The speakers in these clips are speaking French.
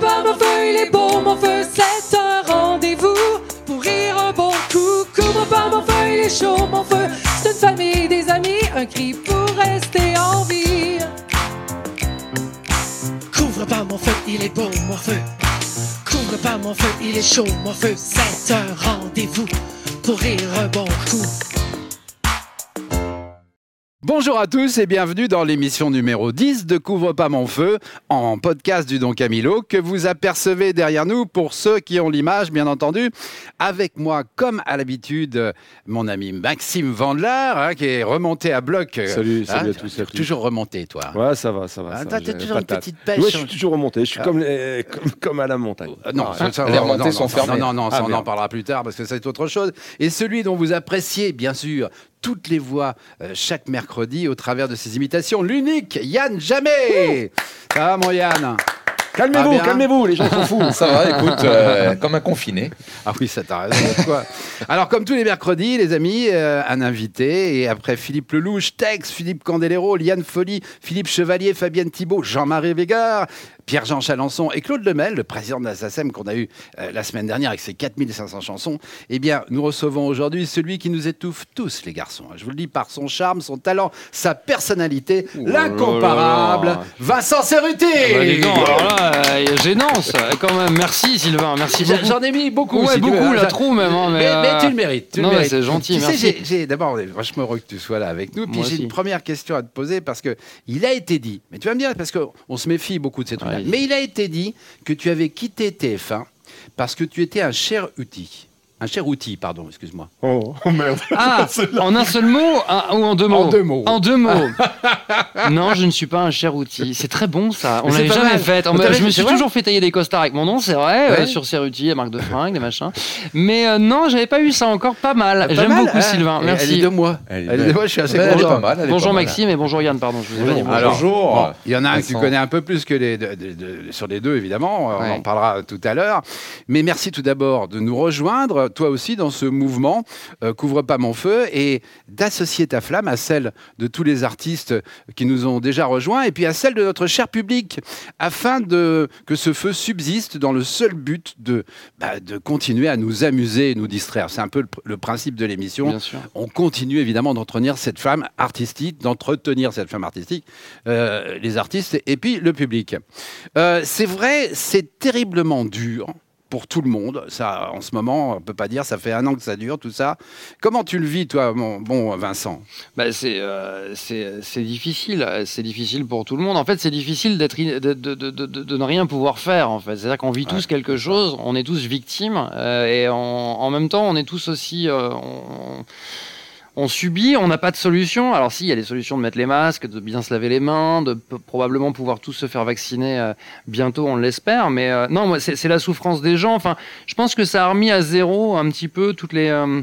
pas mon feu, il est beau mon feu, c'est un rendez-vous pour rire un bon coup. Couvre pas mon feu, il est chaud mon feu, c'est une famille, des amis, un cri pour rester en vie. Couvre pas mon feu, il est beau mon feu. Couvre pas mon feu, il est chaud mon feu. C'est un rendez-vous pour rire un bon coup. Bonjour à tous et bienvenue dans l'émission numéro 10 de Couvre pas mon feu en podcast du Don Camilo que vous apercevez derrière nous pour ceux qui ont l'image bien entendu. Avec moi comme à l'habitude mon ami Maxime Vandelaar hein, qui est remonté à bloc. Salut, Hein, salut à tous. salut. Toujours remonté toi. Ouais, ça va, ça va. Ah, t'as toujours une petite pêche. Ouais, je suis toujours remonté. Je suis comme, les- comme, comme à la montagne. Euh, Non, Ah, ça, les non, remontées non, sont non, fermées. Non, non, ça, Ah, on en parlera plus tard parce que c'est autre chose. Et celui dont vous appréciez, bien sûr, toutes les voix euh, chaque mercredi au travers de ses imitations, l'unique Yann Jamais. Ça va, mon Yann? Ah, Calmez-vous, bien. calmez-vous, les gens sont fous. Ça va, écoute, euh, comme un confiné. Ah oui, ça t'a raison. quoi. Alors, comme tous les mercredis, les amis, euh, un invité. Et après Philippe Lelouch, Tex, Philippe Candelero, Liane Folly, Philippe Chevalier, Fabienne Thibault, Jean-Marie Végard, Pierre-Jean Chalençon et Claude Lemel, le président de la SACEM qu'on a eu euh, la semaine dernière avec ses 4500 chansons. Eh bien, nous recevons aujourd'hui celui qui nous étouffe tous, les garçons. Je vous le dis par son charme, son talent, sa personnalité, l'incomparable là là. Vincent Cerruti. Bah, dis donc, alors là, euh, gênance, euh, quand même. Merci Sylvain, merci beaucoup. j'en ai mis beaucoup. Ouais, si veux, beaucoup, hein. J'a- trop même, hein, mais, mais, mais tu le mérites. tu non, c'est gentil, Tu sais, merci. j'ai- D'abord, on est vachement heureux que tu sois là avec nous. Puis j'ai une première question à te poser parce que il a été dit, mais tu vas me dire, parce qu'on se méfie beaucoup de ces trucs-là, Ouais. Mais il a été dit que tu avais quitté TF1 parce que tu étais un cher outil. Un cher outil, pardon, excuse-moi. Oh, oh, merde. Ah, en un seul mot un- ou en deux mots En deux mots. En deux mots. non, je ne suis pas un cher outil. C'est très bon ça. On l'avait jamais mal. fait. Je me suis toujours fait tailler des costards avec mon nom, c'est vrai, Ouais. euh, sur Ceruti, la marque de fringues, des machins. Mais euh, non, j'avais pas eu ça encore. Pas mal. Pas J'aime beaucoup hein Sylvain. Et Elle est Merci. de moi. Elle est de moi, je suis assez content. pas mal. Bonjour pas mal. Maxime et bonjour Yann, pardon. Je vous ai pas dit bonjour. Alors, Bonjour. bon, il y en a un que tu connais un peu plus que les de- de- de- sur les deux, évidemment. On en parlera tout à l'heure. Mais merci tout d'abord de nous rejoindre, toi aussi, dans ce mouvement euh, Couvre pas mon feu et d'associer ta flamme à celle de tous les artistes qui nous ont déjà rejoints et puis à celle de notre cher public afin de, que ce feu subsiste dans le seul but de, bah, de continuer à nous amuser et nous distraire. C'est un peu le, pr- le principe de l'émission on continue évidemment d'entretenir cette femme artistique, d'entretenir cette femme artistique, euh, les artistes et puis le public. Euh, c'est vrai, c'est terriblement dur pour tout le monde. Ça, en ce moment, on peut pas dire, ça fait un an que ça dure, tout ça. Comment tu le vis, toi, mon bon Vincent? Bah, c'est euh, c'est c'est difficile, c'est difficile pour tout le monde. En fait, c'est difficile d'être in- de, de, de, de, de ne rien pouvoir faire. En fait, c'est-à-dire qu'on vit tous quelque chose, on est tous victimes euh, et en, en même temps, on est tous aussi euh, on, on subit, on n'a pas de solution. Alors si, il y a des solutions de mettre les masques, de bien se laver les mains, de probablement pouvoir tous se faire vacciner euh, bientôt, on l'espère. Mais euh, non, c'est la souffrance des gens. Enfin, je pense que ça a remis à zéro un petit peu toutes les... euh,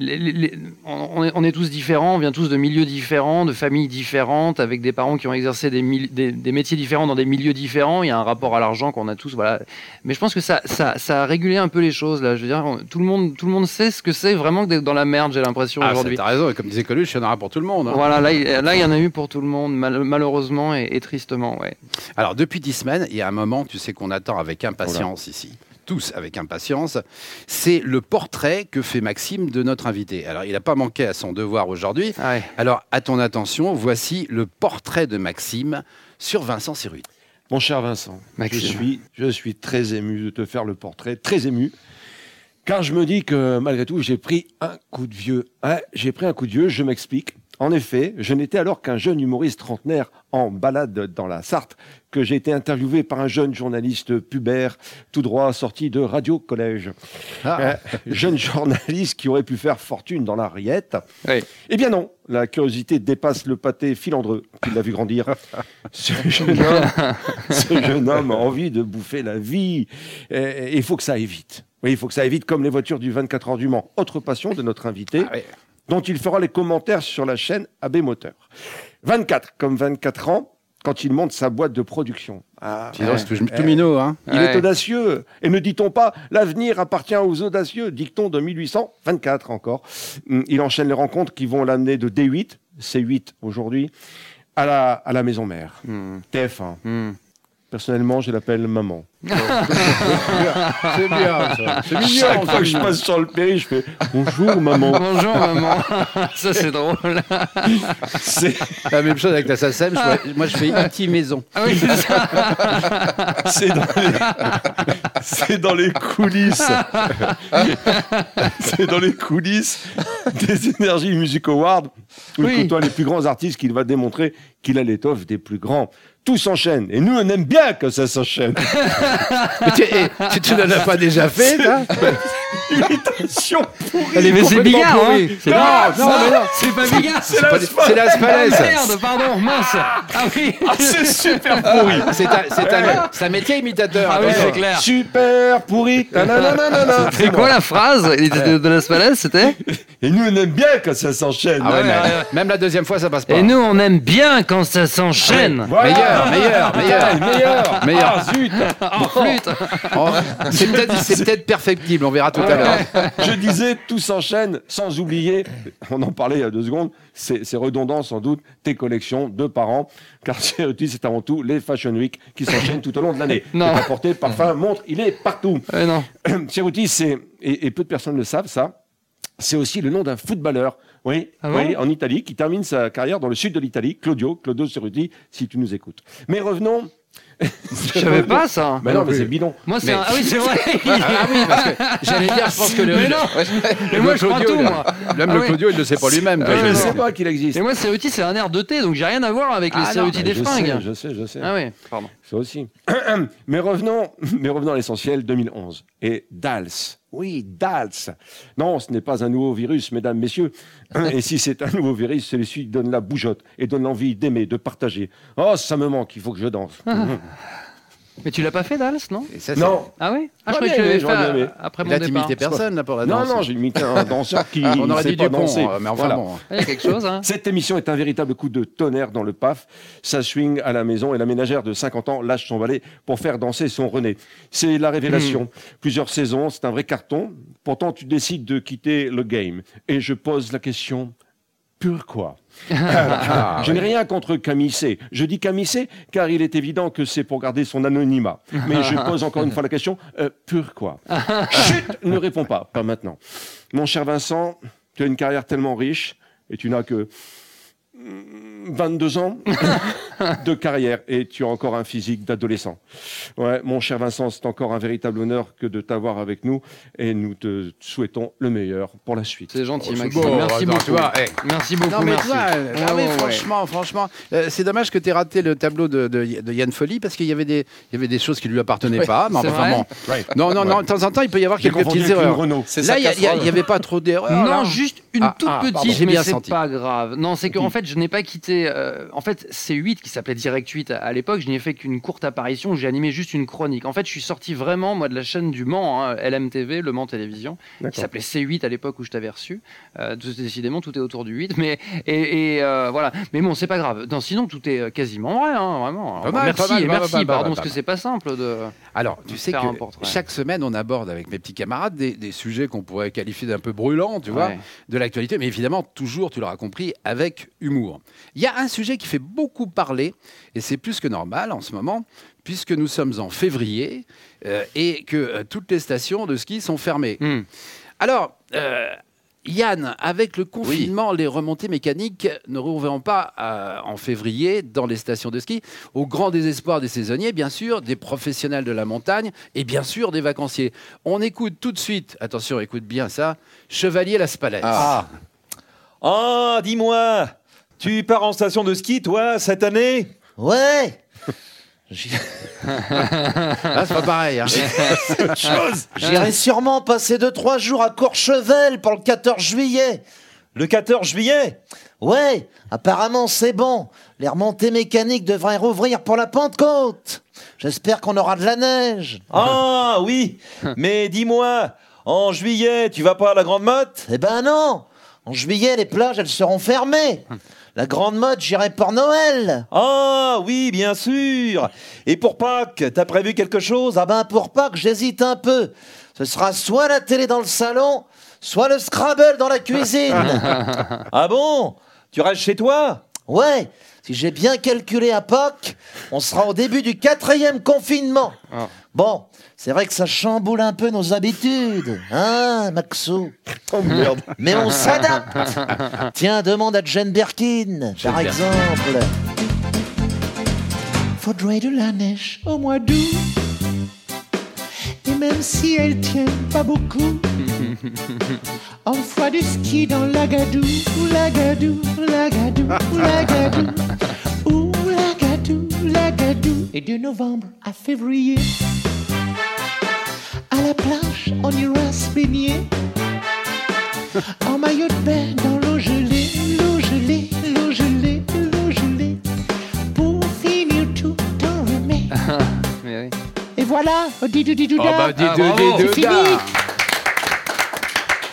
les- les- les- on, est, on est tous différents, on vient tous de milieux différents, de familles différentes, avec des parents qui ont exercé des, mil- des- des métiers différents dans des milieux différents. Il y a un rapport à l'argent qu'on a tous, voilà. Mais je pense que ça, ça, ça a régulé un peu les choses là. Je veux dire, on- tout le monde, tout le monde sait ce que c'est vraiment que d'être dans la merde. J'ai l'impression Ah, aujourd'hui. T'as raison, et comme disait Coluche, il y en aura pour tout le monde. hein. Voilà, là, il là, il y en a eu pour tout le monde, mal- malheureusement et, et tristement, ouais. Alors, depuis dix semaines, il y a un moment, tu sais, qu'on attend avec impatience ici. Tous avec impatience. C'est le portrait que fait Maxime de notre invité. Alors, il n'a pas manqué à son devoir aujourd'hui. Ah ouais. Alors, à ton attention, voici le portrait de Maxime sur Vincent Cerruti. Mon cher Vincent, je suis, je suis très ému de te faire le portrait, très ému. Car je me dis que malgré tout, j'ai pris un coup de vieux. Ouais, j'ai pris un coup de vieux, je m'explique. En effet, je n'étais alors qu'un jeune humoriste trentenaire en balade dans la Sarthe que j'ai été interviewé par un jeune journaliste pubère tout droit sorti de Radio Collège. Euh, jeune journaliste qui aurait pu faire fortune dans la rillette. Oui. Eh bien non, la curiosité dépasse le pâté filandreux qu'il a vu grandir. Ce jeune homme, ce jeune homme a envie de bouffer la vie. Et il faut que ça aille vite. Oui, il faut que ça aille vite comme les voitures du 24 heures du Mans. Autre passion de notre invité, Ah dont il fera les commentaires sur la chaîne AB Moteur. 24, comme 24 ans, quand il monte sa boîte de production. Ah, c'est tout, tout minot, hein il Ouais. est audacieux. Et ne dit-on pas, l'avenir appartient aux audacieux, dicton de 1824 encore. Hum, Il enchaîne les rencontres qui vont l'amener de D8, C8 aujourd'hui, à la, à la maison mère. Hmm. TF1, Hmm. Personnellement, je l'appelle maman. C'est bien, ça. C'est mignon. Chaque fois que je passe sur le péri, je fais bonjour maman. Bonjour maman. Ça c'est drôle. C'est La même chose avec la SACEM. je moi, je fais Iti Maison. Ah oui, c'est ça. c'est dans, les... c'est dans les coulisses. c'est dans les coulisses des Energy Music Awards où Oui. il côtoie les plus grands artistes qu'il va démontrer qu'il a l'étoffe des plus grands. Tout s'enchaîne. Et nous, on aime bien que ça s'enchaîne. Tu, tu, tu n'en as pas déjà fait, ça Imitation pourrie. Mais c'est Bigard, hein. C'est Non, mais non. C'est pas Bigard. C'est la C'est la Ah, Spalès. merde, pardon, mince. Ah oui. Ah, c'est super pourri. C'est un, c'est un, c'est un métier imitateur. Ah oui, c'est clair. Super pourri. C'est quoi la phrase de, de la Spalès, c'était? Et nous, on aime bien que ça s'enchaîne. Ah ouais. Même la deuxième fois, ça passe pas. Et nous, on aime bien quand ça s'enchaîne. Voilà. Meilleur, meilleur, meilleur. Meilleur. Meilleur. Ah, zut. En flûte. Oh, c'est peut-être c'est peut-être perfectible, on verra tout à l'heure. Je disais, tout s'enchaîne, sans oublier, on en parlait il y a deux secondes, c'est redondant sans doute, tes collections de parents, car c'est avant tout les Fashion Week qui s'enchaînent tout au long de l'année. Non. Apporté, parfum, montre, il est partout. Ouais, non. Ceruti, c'est, et, et peu de personnes le savent, ça, c'est aussi le nom d'un footballeur, oui, Ah oui, en Italie, qui termine sa carrière dans le sud de l'Italie, Claudio, Claudio Ceruti, si tu nous écoutes. Mais revenons. Je savais pas ça. Mais non, mais c'est bidon. Moi, c'est un... Ah oui, c'est vrai. Ah oui, parce que j'allais dire, je pense que le, Mais non. Mais moi, je Claudio, tout, moi. Même Ah le. Claudio, il ne le sait pas lui-même. Ah Je ne sais pas qu'il existe. Et moi, Ceruti, c'est un air de thé, donc j'ai rien à voir avec les Ah Ceruti Mais des je fringues. sais, je sais, je sais. Ah oui, pardon. Ça aussi. mais revenons, mais revenons à l'essentiel, 2011. Et Dals. Oui, Dals. Non, ce n'est pas un nouveau virus, mesdames, messieurs. Et si c'est un nouveau virus, celui-ci donne la bougeotte et donne l'envie d'aimer, de partager. Oh, ça me manque, il faut que je danse. Mais tu l'as pas fait, Dals, non Et ça, c'est- non, Ah oui Ah, je croyais que bien tu l'avais aimé, fait j'aurais bien aimé. après mon Là, départ. t'imitais personne là, pour la non, danse. non, j'ai imité un danseur qui On aurait sait dit pas Dupont, danser. euh, mais enfin Voilà. bon. Il y a quelque chose, hein Cette émission est un véritable coup de tonnerre dans le PAF. Ça swing à la maison et la ménagère de 50 ans lâche son balai pour faire danser son René. C'est la révélation. Hmm. Plusieurs saisons, c'est un vrai carton. Pourtant, tu décides de quitter le game. Et je pose la question, pourquoi Ah, Je n'ai rien contre Camille C. Je dis Camille C car il est évident que c'est pour garder son anonymat. Mais je pose encore une fois la question, euh, pourquoi? Chut Ne réponds pas, pas maintenant. Mon cher Vincent, tu as une carrière tellement riche et tu n'as que 22 ans de carrière et tu as encore un physique d'adolescent. Ouais, mon cher Vincent, c'est encore un véritable honneur que de t'avoir avec nous et nous te souhaitons le meilleur pour la suite. C'est gentil, Oh, Maxime. beau, Merci beaucoup. tu vois, eh. Merci beaucoup, Non mais merci. toi, euh, ah Ouais, oui, ouais, ouais. franchement, franchement, euh, c'est dommage que tu aies raté le tableau de, de- de Yann Folly parce qu'il y avait des, il y avait des choses qui lui appartenaient pas. Mais c'est enfin bon, non, non, non, de temps en temps, il peut y avoir quelques petites erreurs. Là, il y a- il y a- casserole. il y avait pas trop d'erreurs. Non, là. juste une Ah, toute ah, petite, j'ai mais c'est pas grave. Non, c'est qu'en fait, je n'ai pas quitté. euh, en fait, C8, qui s'appelait Direct 8 à, à l'époque, je n'y ai fait qu'une courte apparition. où J'ai animé juste une chronique. En fait, je suis sorti vraiment, moi, de la chaîne du Mans, hein, LMTV, Le Mans Télévision, qui s'appelait C8 à l'époque où je t'avais reçu. Euh, tout- décidément, tout est autour du 8. Mais, et, et, euh, voilà. Mais bon, c'est pas grave. Non, sinon, tout est euh, quasiment vrai, hein, vraiment. Pas mal, merci, pas mal, merci, pas mal, pardon, parce que c'est pas simple de. Alors, tu sais Faire un que portrait. chaque semaine, on aborde avec mes petits camarades des, des sujets qu'on pourrait qualifier d'un peu brûlants, tu vois, Ouais. de l'actualité, mais évidemment, toujours, tu l'auras compris, avec humour. Il y a un sujet qui fait beaucoup parler, et c'est plus que normal en ce moment, puisque nous sommes en février euh, et que euh, toutes les stations de ski sont fermées. Hmm. Alors, euh, Yann, avec le confinement, les remontées mécaniques ne rouvriront pas euh, en février dans les stations de ski, au grand désespoir des saisonniers, bien sûr, des professionnels de la montagne et bien sûr des vacanciers. On écoute tout de suite, attention, écoute bien ça, Chevalier la Spalette. Ah. Ah, dis-moi, tu pars en station de ski, toi, cette année? Ouais J'y- Ah, c'est pas pareil. hein. J'irai sûrement passer 2-3 jours à Courchevel pour le 14 juillet. Le 14 juillet? Ouais, apparemment c'est bon. Les remontées mécaniques devraient rouvrir pour la Pentecôte. J'espère qu'on aura de la neige. Ah, oui Mais dis-moi, en juillet, tu vas pas à la Grande Motte? Eh ben non En juillet, les plages, elles seront fermées. La grande mode, j'irai pour Noël. Ah, oui, bien sûr Et pour Pâques, t'as prévu quelque chose? Ah ben pour Pâques, j'hésite un peu. Ce sera soit la télé dans le salon, soit le Scrabble dans la cuisine. Ah bon? Tu restes chez toi? Ouais, Si j'ai bien calculé à Pâques, on sera au début du quatrième confinement. Ah. Bon, c'est vrai que ça chamboule un peu nos habitudes, hein, Maxou Oh merde. Mais on s'adapte. Tiens, demande à Jane Birkin, par exemple. Faudrait de la neige au mois d'août. Et même si elle tient pas beaucoup, on fera du ski dans l'Agadou, l'Agadou, l'Agadou, l'Agadou, ou l'Agadou, l'Agadou. Et de novembre à février, à la plage, on ira se baigner. En maillot de bain dans l'eau gelée, l'eau gelée, l'eau gelée, l'eau gelée. Pour finir tout en oui. Et voilà, didou didou Oh bah, dis Ah, deux, bravo. dis deux, C'est da. fini.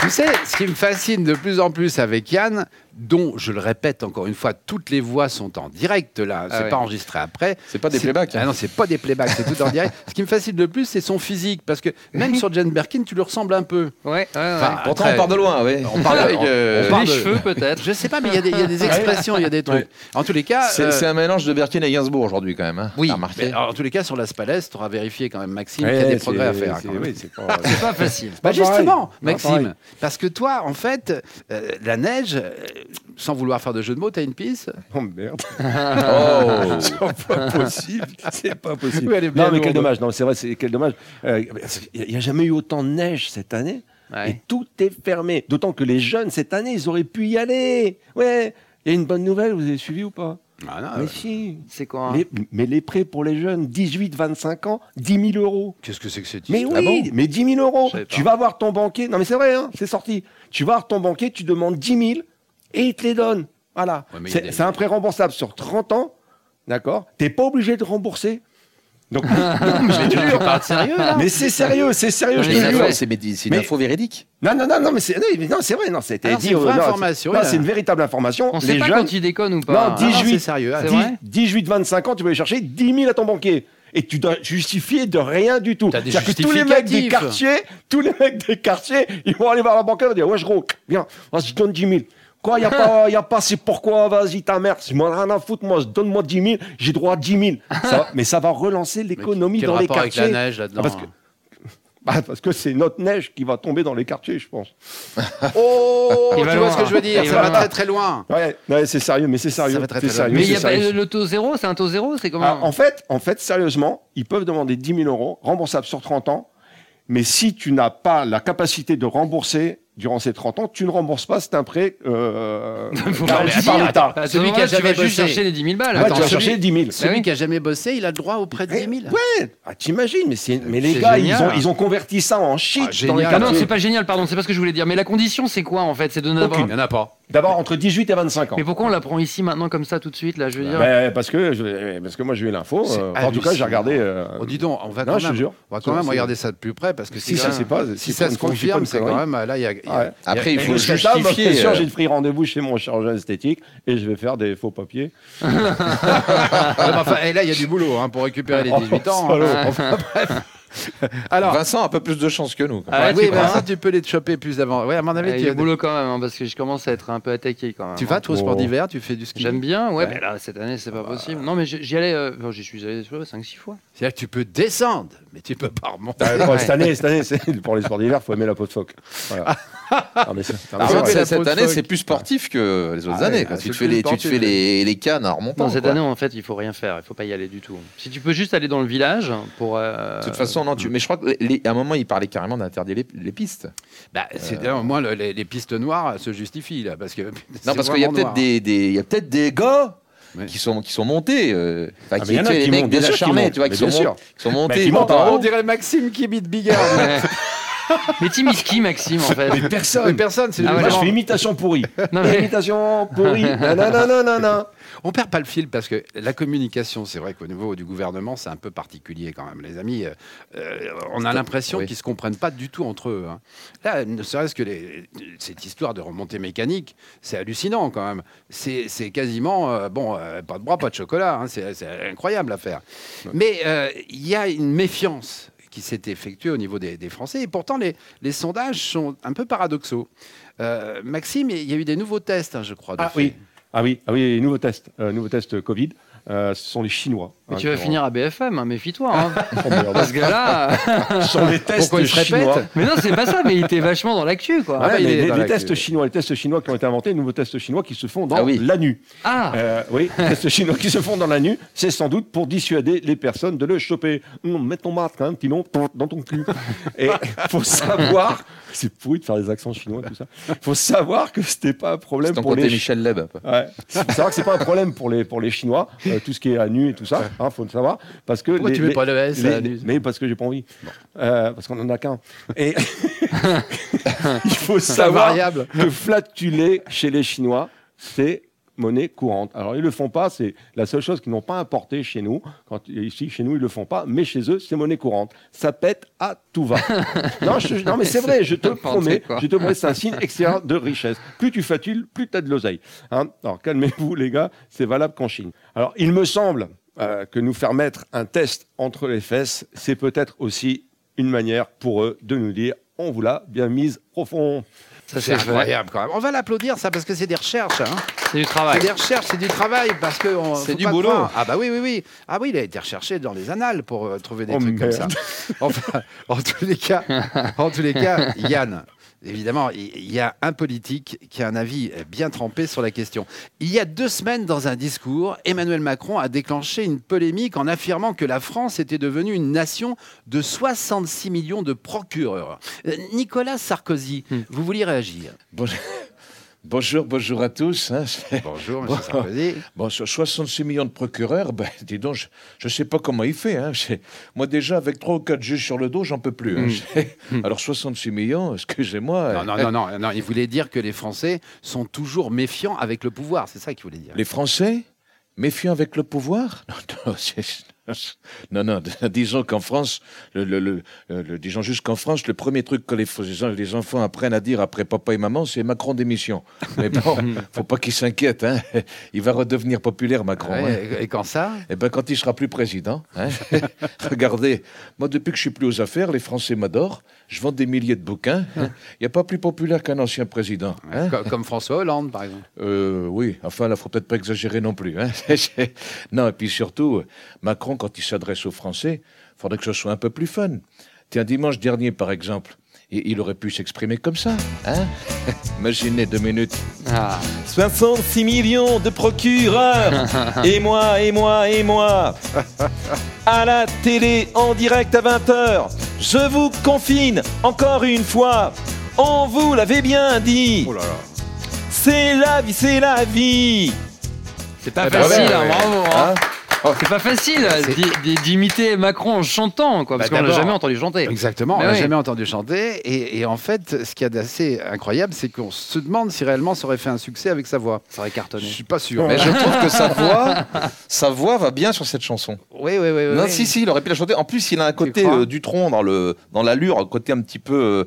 Tu sais, ce qui me fascine de plus en plus avec Yann, dont, je le répète encore une fois, toutes les voix sont en direct là, c'est ouais. pas enregistré après. C'est pas des playbacks, hein. Ah non, c'est pas des playbacks, c'est tout en direct. Ce qui me fascine le plus, c'est son physique, parce que même sur Jane Birkin, tu lui ressembles un peu. Ouais, ouais, ouais. Enfin, Pourtant, après, on part de loin, oui. On parle Avec, on- euh, on parle les de- cheveux peut-être. Je sais pas, mais il y, a des- il y a des expressions, il y a des trucs. En tous les cas, C'est euh, c'est un mélange de Bertine et Gainsbourg aujourd'hui, quand même. Hein. oui. Mais alors, en tous les cas, sur la Spalès, tu auras vérifié quand même, Maxime, Ouais, qu'il y a des c'est- progrès à faire. c'est- oui, c'est pas- C'est facile. Bah justement, Maxime. Parce que toi, en fait, euh, la neige, euh, sans vouloir faire de jeu de mots, t'as une piste Oh merde. Oh C'est pas possible. C'est pas possible. Oui, elle est bien non, mais quel dommage. Non, c'est vrai, c'est quel dommage. Euh, Il n'y a jamais eu autant de neige cette année. Ouais. Et tout est fermé. D'autant que les jeunes, cette année, ils auraient pu y aller. Ouais. Il y a une bonne nouvelle, vous avez suivi ou pas? Ah non, Mais euh, si. C'est quoi hein Les- mais les prêts pour les jeunes, 18-25 ans, 10 000 euros. Qu'est-ce que c'est que cette Mais histoire oui, mais 10 000 euros. Tu vas voir ton banquier. Non, mais c'est vrai, hein, c'est sorti. Tu vas voir ton banquier, tu demandes 10 000 et il te les donne. Voilà. Ouais, mais c'est des- c'est un prêt remboursable sur 30 ans. D'accord Tu n'es pas obligé de rembourser. Donc, non, mais je te jure. sérieux là Mais c'est sérieux, c'est sérieux, je Mais te ça jure. C'est c'est Mais- une info véridique. Non, non, non, non, mais c'est non, c'est vrai, non, c'était Ah, dit. c'est une vraie c'est- information, c'est une véritable information. On sait Les pas jeunes, quand il déconne ou pas. Non, hein. Ah, 18, c'est sérieux. C'est Dis- vrai 18-25 ans, tu vas aller chercher 10 000 à ton banquier. Et tu dois justifier de rien du tout. T'as des C'est-à-dire que tous les mecs des quartiers, tous les mecs des quartiers, ils vont aller voir la banque et vont dire Ouais, je gros, viens, vas-y, donne 10 000. Quoi, il n'y a, pas- y a pas, c'est pourquoi, vas-y, ta mère, si moi, rien à foutre, moi, donne-moi 10 000, j'ai droit à 10 000. Ça va- mais ça va relancer l'économie dans les rapport avec quartiers. la neige là-dedans Ah, parce que- Bah, parce que c'est notre neige qui va tomber dans les quartiers, je pense. Oh, tu vois loin. ce que je veux dire? Ça va va très très loin. Ouais, ouais, c'est sérieux, mais c'est sérieux. va très, c'est très sérieux, Mais y a pas le taux zéro, c'est un taux zéro, c'est comment? Ah, en, fait, en fait, sérieusement, ils peuvent demander 10 000 euros, remboursables sur 30 ans, mais si tu n'as pas la capacité de rembourser durant ces 30 ans, tu ne rembourses pas, c'est un prêt euh, garanti pas par l'État. À ce Celui qui a jamais bossé. chercher les 10 000 balles. Ouais, Attends, tu vas celui- chercher 10 000. Celui oui. qui a jamais bossé, il a le droit au prêt de 10 000. Ouais, ah, t'imagines, mais, c'est- mais les gars, ils ont, ils ont converti ça en Ah, shit dans les. Ah non, c'est pas génial, pardon, c'est pas ce que je voulais dire. Mais la condition, c'est quoi en fait? C'est de n'avoir. Il n'y en a pas. D'abord, entre 18 et 25 ans. Mais pourquoi on la prend ici maintenant comme ça tout de suite là Je veux dire. Ben, parce, que, je- parce que moi, j'ai eu l'info. Euh, en tout cas, j'ai regardé. euh, Oh, dis donc, on va non, quand je te même, jure. on va quand même regarder ça de plus près parce que Si, ça, pas. si se confirme, c'est quand même là il y a, y a- Ah ouais. Après, il faut justifier. bien sûr, euh, j'ai pris rendez-vous chez mon chirurgien esthétique et je vais faire des faux papiers. Mais enfin, et là il y a du boulot hein, pour récupérer les 18 ans. hein. Alors, Vincent a un peu plus de chance que nous. Ah ouais, oui, ça tu peux les choper plus avant. Ouais, à mon avis, Eh, Il tu, y a du boulot quand même, hein, parce que je commence à être un peu attaqué quand même. tu hein. vas toi au sport d'hiver, tu fais du ski. J'aime bien, ouais, Ouais. mais là cette année c'est pas possible. Non, mais j'y allais, euh, enfin, j'y suis allé 5-6 fois. C'est-à-dire que tu peux descendre, mais tu peux pas remonter. Ah, Cette année, cette année pour les sports d'hiver, il faut aimer la peau de phoque. Voilà. Ah, mais c'est- Par Ah, ouais, cette année, c'est plus sportif que les autres Ah années. ouais, quand ah, tu, te fais les, tu te fais les, les cannes en remontant. Non, cette quoi. année en fait il faut rien faire, il faut pas y aller du tout. Si tu peux juste aller dans le village pour. euh, De toute façon, non. Tu... Mais je crois qu'à un moment, il parlait carrément d'interdire les, les pistes. Bah, c'est d'ailleurs, moi le- les, les pistes noires se justifient là parce que Non, parce qu'il y a peut-être des, des- il y a peut-être des gars Ouais. qui sont qui sont montés, euh, Ah, qui y en a qui mecs déjà charmés, tu vois, qui sont, bien sûr. mon- qui sont montés. qui ils montent. On dirait Maxime qui imite Bigard. Mais Timiski, Maxime en fait. Mais Mais personne. personne, c'est Ah Moi, je fais imitation pourrie. Non, mais- Imitation pourrie. Non, non, non, non, non, non. On perd pas le fil parce que la communication, c'est vrai qu'au niveau du gouvernement, c'est un peu particulier quand même, les amis. Euh, on a l'impression oui. qu'ils se comprennent pas du tout entre eux. hein. Là, ne serait-ce que les- cette histoire de remontée mécanique, c'est hallucinant quand même. C'est c'est quasiment euh, bon, euh, pas de bras, pas de chocolat. hein. C'est c'est incroyable à faire. Mais euh, il y a une méfiance qui s'est effectuée au niveau des, des Français. Et pourtant, les, les sondages sont un peu paradoxaux. Euh, Maxime, il y a eu des nouveaux tests, hein, je crois. Ah oui. Ah oui, ah oui, nouveau test, euh, nouveau test Covid. Euh, ce sont les Chinois. Mais hein, tu vas finir à BFM, hein, méfie-toi. hein. Oh. Parce que là. Ce sont les tests Pourquoi il se répète chinois. mais non, c'est pas ça, mais il était vachement dans l'actu, quoi. Ah il mais les, dans les tests chinois, les tests chinois qui ont été inventés, les nouveaux tests chinois qui se font dans Ah oui. la nuit. Ah Euh, oui, les tests chinois qui se font dans la nuit, c'est sans doute pour dissuader les personnes de le choper. Hum, mets ton masque, hein, sinon dans ton cul. Et faut savoir, c'est pourri de faire des accents chinois tout ça. Faut savoir que c'était pas un problème pour côté les Michel Leb. Ouais. Faut savoir que c'est pas un problème pour les pour les Chinois, euh, tout ce qui est à nu et tout ça. Hein, faut le savoir parce que Pourquoi les- tu mets les- pas le S les- à nu Mais parce que j'ai pas envie. Euh, parce qu'on en a qu'un. Et il faut savoir que flatuler chez les Chinois, c'est monnaie courante. Alors ils le font pas, c'est la seule chose qu'ils n'ont pas importé chez nous. Quand ici chez nous ils le font pas, mais chez eux c'est monnaie courante. Ça pète à tout va. non, je- non, mais c'est vrai, je te promets, quoi. je te promets, c'est un signe extérieur de richesse. Plus tu flatules, plus tu as de l'oseille. Hein Alors calmez-vous les gars, c'est valable qu'en Chine. Alors il me semble euh, que nous faire mettre un test entre les fesses, c'est peut-être aussi une manière pour eux de nous dire on vous l'a bien mise profond. Ça, C'est c'est incroyable quand même. On va l'applaudir ça parce que c'est des recherches. hein. C'est du C'est travail. des recherches, c'est du travail parce que on- C'est du boulot. croire. Ah bah oui oui oui. Ah oui, il a été recherché dans les annales pour euh, trouver des Oh, trucs comme ça. Enfin, en tous les cas, en tous les cas, Yann. Évidemment, il y a un politique qui a un avis bien trempé sur la question. Il y a deux semaines, dans un discours, Emmanuel Macron a déclenché une polémique en affirmant que la France était devenue une nation de 66 millions de procureurs. Euh, Nicolas Sarkozy, vous vouliez réagir? Bonjour, bonjour, bonjour à tous. hein. Bonjour, Monsieur Sarkozy. Bon, sur 66 millions de procureurs, ben, dis donc, je ne sais pas comment il fait. hein. Moi, déjà, avec trois ou quatre juges sur le dos, j'en peux plus. hein. C'est- Alors, 66 millions, excusez-moi. Non, non, non, non, non, il voulait dire que les Français sont toujours méfiants avec le pouvoir, c'est ça qu'il voulait dire. Les Français, méfiants avec le pouvoir? Non, non, c'est- non, non, disons qu'en France, le, le- le- le- disons juste qu'en France, le premier truc que les, enfants apprennent à dire après papa et maman, c'est Macron démission. Mais bon, faut pas qu'ils s'inquiètent. Hein. Il va redevenir populaire, Macron. hein. Et quand ça? Eh ben, quand il sera plus président, hein. regardez, moi depuis que je suis plus aux affaires, les Français m'adorent. Je vends des milliers de bouquins. Il n'y a pas plus populaire qu'un ancien président. Co- Comme François Hollande, par exemple. Euh, oui, enfin là, faut peut-être pas exagérer non plus. non, et puis surtout, Macron, quand il s'adresse aux Français, faudrait que ce soit un peu plus fun. Tiens, dimanche dernier, par exemple, il, il aurait pu s'exprimer comme ça. Hein? Imaginez deux minutes. Ah. 66 millions de procureurs Et moi, et moi, et moi À la télé, en direct à 20h Je vous confine, encore une fois On vous l'avait bien dit Oh là là. C'est la vie, c'est la vie C'est pas Eh ben facile, ouais, hein, bravo. hein? Hein C'est pas facile d'imiter Macron en chantant, quoi, parce Bah, qu'on l'a jamais entendu chanter. Exactement, Mais on n'a oui. jamais entendu chanter. Et, et en fait, ce qu'il y a d'assez incroyable, c'est qu'on se demande si réellement ça aurait fait un succès avec sa voix. Ça aurait Je cartonné. suis pas sûr. Mais je trouve que sa voix, sa voix va bien sur cette chanson. Oui, oui, oui. oui, Non, oui. si, si, il aurait pu la chanter. En plus, il a un côté euh, du tronc dans le dans l'allure, un côté un petit peu, euh,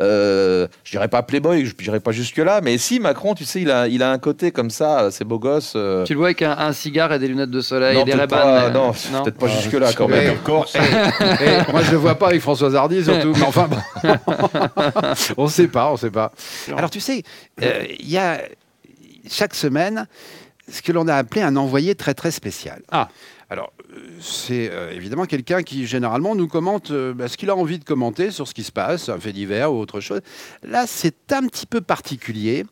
euh, je dirais pas playboy, je dirais pas jusque là, mais si Macron, tu sais, il a il a un côté comme ça, euh, c'est beau gosse. euh, Tu le vois avec un, un cigare et des lunettes de soleil non, et des pas, non, peut-être pas jusque là quand même. Et moi, je le vois pas avec Françoise Hardy, surtout. Mais enfin, bon. on sait pas, on sait pas. Alors, tu sais, euh, il y a chaque semaine ce que l'on a appelé un envoyé très, très spécial. Ah. Alors, euh, c'est euh, évidemment quelqu'un qui, généralement, nous commente euh, bah, ce qu'il a envie de commenter sur ce qui se passe, un fait divers ou autre chose. Là, c'est un petit peu particulier.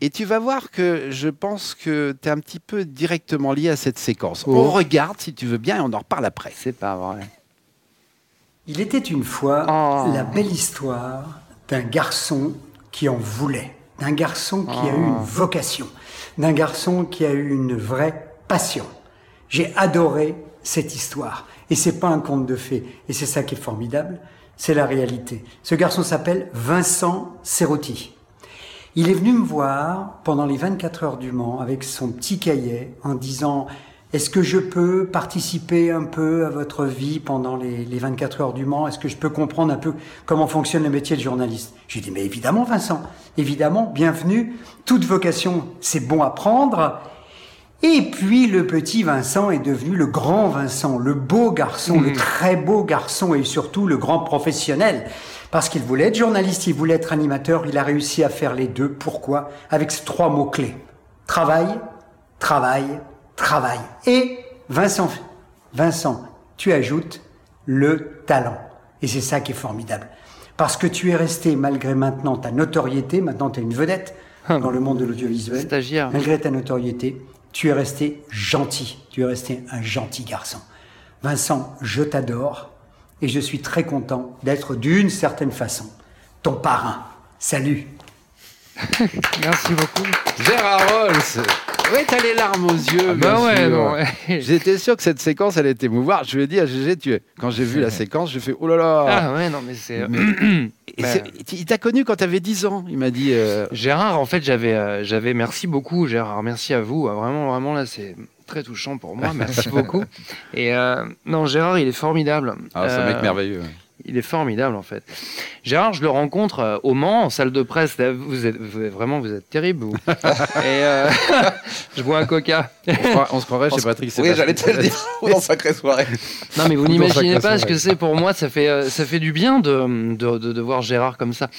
Et tu vas voir que je pense que tu es un petit peu directement lié à cette séquence. Oh. On regarde, si tu veux bien, et on en reparle après. C'est pas vrai. Il était une fois Oh. la belle histoire d'un garçon qui en voulait, d'un garçon qui a eu une vocation, d'un garçon qui a eu une vraie passion. J'ai adoré cette histoire. Et c'est pas un conte de fées. Et c'est ça qui est formidable. C'est la réalité. Ce garçon s'appelle Vincent Serrotti. Il est venu me voir pendant les 24 heures du Mans avec son petit cahier en disant Est-ce que je peux participer un peu à votre vie pendant les, les 24 heures du Mans? Est-ce que je peux comprendre un peu comment fonctionne le métier de journaliste J'ai dit Mais évidemment, Vincent, évidemment, bienvenue. Toute vocation, c'est bon à prendre. Et puis le petit Vincent est devenu le grand Vincent, le beau garçon, le très beau garçon et surtout le grand professionnel. Parce qu'il voulait être journaliste, il voulait être animateur, il a réussi à faire les deux. Pourquoi? Avec ces trois mots-clés. Travail, travail, travail. Et Vincent, Vincent, tu ajoutes le talent. Et c'est ça qui est formidable. Parce que tu es resté, malgré maintenant ta notoriété, maintenant tu es une vedette dans le monde de l'audiovisuel, Stagiaire. malgré ta notoriété, tu es resté gentil. Tu es resté un gentil garçon. Vincent, je t'adore et je suis très content d'être d'une certaine façon ton parrain. Salut. Merci beaucoup. Gérard Rolls Oui, t'as les larmes aux yeux. Ah bah bien ouais, sûr. non, ouais. J'étais sûr que cette séquence allait t'émouvoir. Je lui ai dit à GG, tu... quand j'ai vu la séquence, j'ai fait oh là là. Ah ouais, non, mais c'est. Et c'est- Il t'a connu quand t'avais 10 ans. Il m'a dit. euh, Gérard, en fait, j'avais, euh, j'avais. Merci beaucoup, Gérard. Merci à vous. Euh, Vraiment, vraiment, là, c'est très touchant pour moi. Merci beaucoup. Et euh, non, Gérard, il est formidable. Ah, c'est un mec Euh, merveilleux. Il est formidable, en fait. Gérard, je le rencontre euh, au Mans, en salle de presse. Vous êtes, vous êtes- vraiment, vous êtes terrible. Vous. Et euh, je bois un coca. On se croirait- on se croirait chez Patrick Oui, j'allais te le dire dans Sacrée Soirée. Non, mais vous n'imaginez pas ce que c'est pour moi. Ça fait, euh, ça fait du bien de, de, de- de voir Gérard comme ça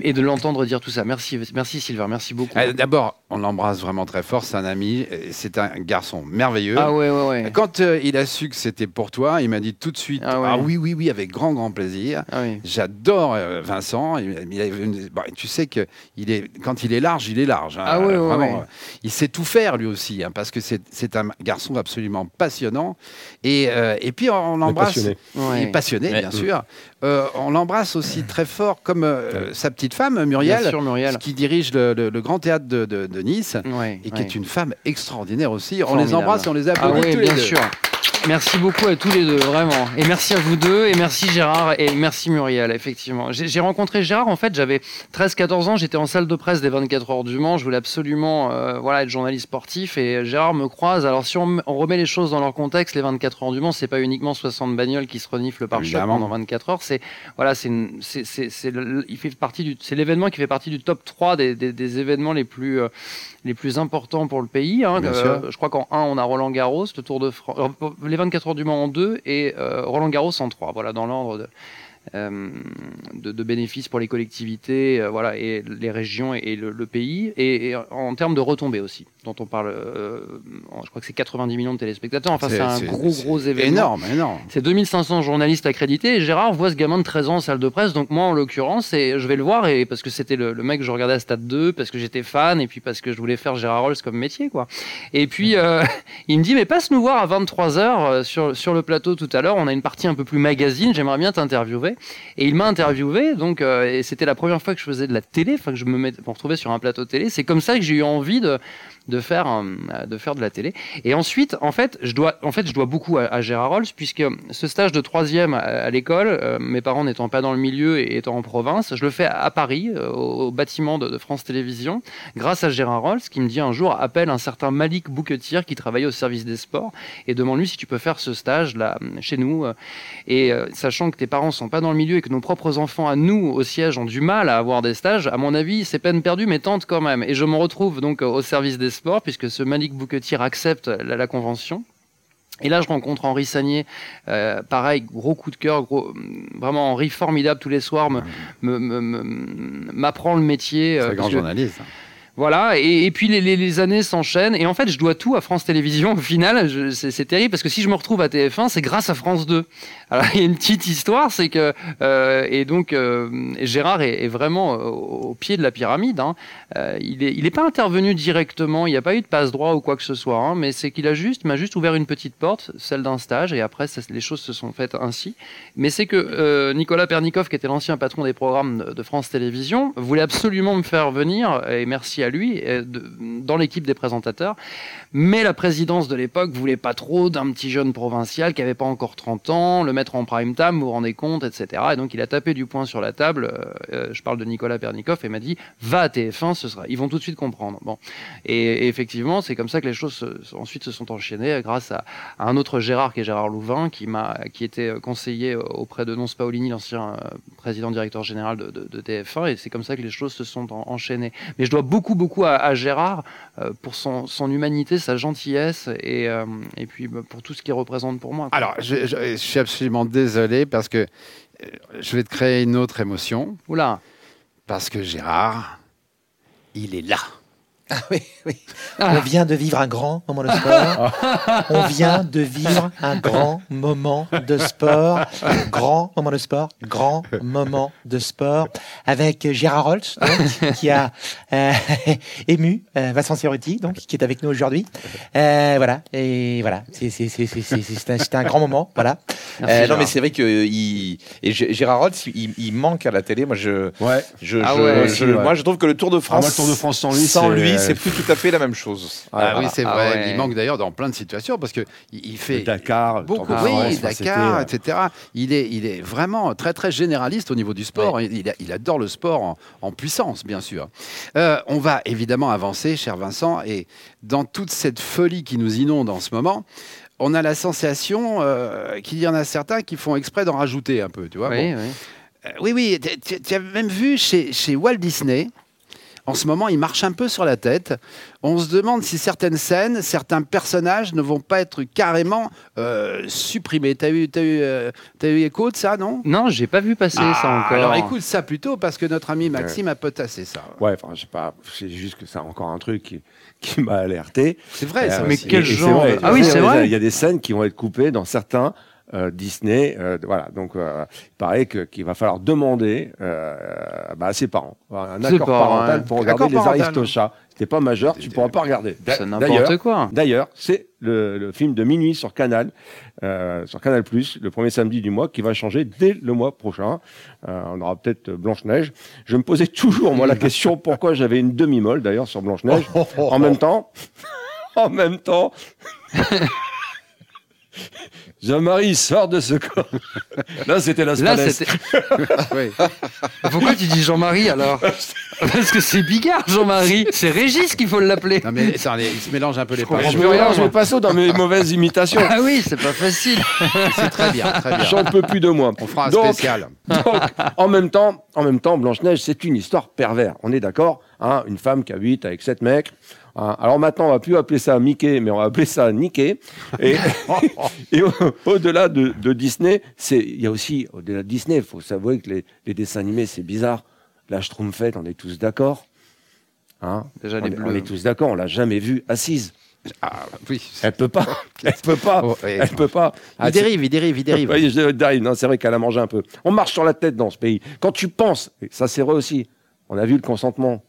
et de l'entendre dire tout ça. Merci, merci Sylvain, merci beaucoup. Ah, D'abord, on l'embrasse vraiment très fort. C'est un ami. C'est un garçon merveilleux. Ah ouais, ouais, ouais. Quand euh, il a su que c'était pour toi, il m'a dit tout de suite Ah Ah, oui, oui, oui, avec grand, grand plaisir. Ah oui. J'adore euh, Vincent. Il- il a une- bon, tu sais que il est, quand il est large, il est large. hein. Ah ouais, ouais, Vraiment, ouais. euh, Il sait tout faire lui aussi, hein, parce que c'est c'est un garçon absolument passionnant. Et, euh, et puis on l'embrasse. Il est passionné, Ouais. bien sûr. Euh, on l'embrasse aussi très fort, comme euh, sa petite femme, Muriel, Bien sûr, Muriel. qui dirige le, le- le grand théâtre de, de- de Nice. Ouais, Et qui ouais. est une femme extraordinaire aussi. On les embrasse et on les Ah applaudit oui, tous les deux. sûr. Merci beaucoup à tous les deux, vraiment. Et merci à vous deux, et merci Gérard, et merci Muriel, effectivement. J'ai rencontré Gérard, en fait, j'avais 13-14 ans, j'étais en salle de presse des 24 heures du Mans, je voulais absolument euh, voilà, être journaliste sportif, et Gérard me croise. Alors, si on, on remet les choses dans leur contexte, les 24 heures du Mans, c'est pas uniquement 60 bagnoles qui se reniflent par choc pendant 24 heures, c'est voilà, c'est l'événement qui fait partie du top 3 des, des- des événements les plus euh, les plus importants pour le pays. hein. Euh, je crois qu'en 1, on a Roland Garros, le Tour de France, les 24 heures du Mans en 2 et euh, Roland Garros en 3. Voilà, dans l'ordre de, euh, de, bénéfices pour les collectivités, euh, voilà, et les régions et, le, pays, et en termes de retombées aussi, dont on parle. euh, je crois que c'est 90 millions de téléspectateurs. Enfin, c'est un gros, gros événement. Énorme, énorme. C'est 2500 journalistes accrédités et Gérard voit ce gamin de 13 ans en salle de presse. Donc moi, en l'occurrence, et je vais le voir et parce que c'était le, le mec que je regardais à Stade 2, parce que j'étais fan et puis parce que je voulais faire Gérard Rolls comme métier, quoi. Et puis euh, il me dit mais passe nous voir à 23 h sur sur le plateau tout à l'heure. On a une partie un peu plus magazine. J'aimerais bien t'interviewer. Et il m'a interviewé. Donc euh, et c'était la première fois que je faisais de la télé, enfin que je me, mettais- me retrouvais sur un plateau télé. C'est comme ça que j'ai eu envie de de faire euh, de faire de la télé. Et ensuite, en fait, je dois, en fait, je dois beaucoup à, Gérard Rolls, puisque ce stage de troisième à, l'école, euh, mes parents n'étant pas dans le milieu et étant en province, je le fais à Paris, euh, au, bâtiment de, France Télévisions, grâce à Gérard Rolls, qui me dit un jour, appelle un certain Malik Bouquetier, qui travaillait au service des sports, et demande-lui si tu peux faire ce stage là, chez nous. Et sachant que tes parents sont pas dans le milieu et que nos propres enfants à nous, au siège, ont du mal à avoir des stages, à mon avis, c'est peine perdue, mais tente quand même. Et je me retrouve donc au service des sports, puisque ce Malik Bouquetier accepte la, la convention. Et là, je rencontre Henri Sagnier, euh, pareil, gros coup de cœur, gros, vraiment Henri formidable tous les soirs, me- me- me- me- m'apprend le métier. euh, Très grand journaliste. Voilà, et, puis les, années s'enchaînent, et en fait, je dois tout à France Télévisions. Au final, c'est terrible parce que si je me retrouve à TF1, c'est grâce à France 2. Alors, il y a une petite histoire, c'est que euh, et donc euh, Gérard est, vraiment euh, au pied de la pyramide. hein. Il est, il est pas intervenu directement, il n'y a pas eu de passe droit ou quoi que ce soit, hein, mais c'est qu'il a juste, m'a juste ouvert une petite porte, celle d'un stage, et après, les choses se sont faites ainsi. Mais c'est que Nicolas Pernikov, qui était l'ancien patron des programmes de, de France Télévisions, voulait absolument me faire venir, et merci à lui, euh, dans l'équipe des présentateurs. Mais la présidence de l'époque voulait pas trop d'un petit jeune provincial qui avait pas encore 30 ans, le mettre en prime time, vous rendez compte, etc. Et donc il a tapé du poing sur la table. euh, euh, je parle de Nicolas Pernikov et m'a dit va à TF1, ce sera. Ils vont tout de suite comprendre. Bon. Et, effectivement, c'est comme ça que les choses se- ensuite se sont enchaînées grâce à, à un autre Gérard qui est Gérard Louvain, qui m'a, qui était conseiller auprès de Nonce Paolini, l'ancien président directeur général de, de- de TF1. Et c'est comme ça que les choses se sont en- enchaînées. Mais je dois beaucoup, beaucoup à, à Gérard euh, pour son, son humanité, sa gentillesse et, euh, et puis bah, pour tout ce qu'il représente pour moi. Alors, je, je- je suis absolument désolé parce que euh, je vais te créer une autre émotion. Oula. Parce que Gérard, il est là. Oui, oui. On vient de vivre un grand moment de sport. On vient de vivre un grand moment de sport. Grand moment de sport. Grand moment de sport. Avec Gérard Holtz, donc, qui a euh, ému euh, Vincent Cerruti, donc, qui est avec nous aujourd'hui. Euh, voilà. Et voilà. C'est c'est- c'est- c'est- c'est- c'est un, c'était un grand moment. Voilà. Euh, non, mais c'est vrai que il et G- Gérard Rolls, il, il manque à la télé. Moi, je, Ouais. je, Ah je- ouais, je- ouais. moi, je trouve que le Tour de France, Ah, moi, le Tour de France sans lui, sans c'est- lui, c'est plus tout à fait la même chose. Ah oui, c'est Ah vrai. ouais. Il manque d'ailleurs dans plein de situations parce que il fait Le Dakar, beaucoup. Oui, Dakar, etc. Il est, il est vraiment très très généraliste au niveau du sport. Il, il a- il adore le sport en, en puissance, bien sûr. Euh, on va évidemment avancer, cher Vincent, et dans toute cette folie qui nous inonde en ce moment. On a la sensation euh, qu'il y en a certains qui font exprès d'en rajouter un peu, tu vois. Oui, Bon. oui. Euh, oui, oui, tu as même vu chez, chez Walt Disney, en ce moment, il marche un peu sur la tête. On se demande si certaines scènes, certains personnages ne vont pas être carrément euh, supprimés. T'as eu, t'as eu, euh, t'as eu écho de ça, non? Non, j'ai pas vu passer ça Ah, encore. Alors écoute ça plutôt parce que notre ami Maxime a potassé ça. Ouais, enfin, je sais pas, c'est juste que c'est encore un truc qui, qui m'a alerté. C'est vrai, ça Euh, mais quel genre vrai. Ah oui, c'est vrai. Il y a des scènes qui vont être coupées dans certains euh, Disney. euh, voilà, donc euh, il paraît que- qu'il va falloir demander euh, bah, à ses parents un C'est accord pas parental vrai. pour regarder Accord les parental. Aristochats. T'es pas majeur, tu pourras pas regarder. C'est D'ailleurs, n'importe quoi. D'ailleurs, c'est le, le film de minuit sur Canal, euh, sur Canal le premier samedi du mois, qui va changer dès le mois prochain. Euh, on aura peut-être Blanche Neige. Je me posais toujours moi la question pourquoi j'avais une demi-molle d'ailleurs sur Blanche Neige. En même temps, en même temps. Jean-Marie sort de ce corps. Là, c'était la Là, c'était. Oui. Pourquoi tu dis Jean-Marie alors Parce que c'est Bigard, Jean-Marie. C'est Régis qu'il faut l'appeler. Non mais les- il se mélange un peu les pages. Je me mélange mes pinceaux dans mes mauvaises imitations. Ah oui, c'est pas facile. C'est très bien, très bien. J'en peux plus de moi. On fera un Donc, spécial. Donc, en même temps, en même temps, Blanche-Neige, c'est une histoire pervers. On est d'accord hein, Une femme qui habite avec sept mecs. Hein, alors maintenant, on va plus appeler ça Mickey, mais on va appeler ça Nickey. Et, et au- au-delà de, de Disney, c'est il y a aussi au-delà de Disney, il faut s'avouer que les, les dessins animés, c'est bizarre. La Schtroumpfette, on est tous d'accord. Hein Déjà on, les est, bleus. on est tous d'accord. On l'a jamais vue assise. Ah, oui. Elle peut pas. Elle peut pas. Oh. Elle peut pas. Ah, Il dérive, il dérive, il dérive. oui, je dérive. Non, c'est vrai qu'elle a mangé un peu. On marche sur la tête dans ce pays. Quand tu penses, et ça c'est vrai aussi, on a vu le consentement.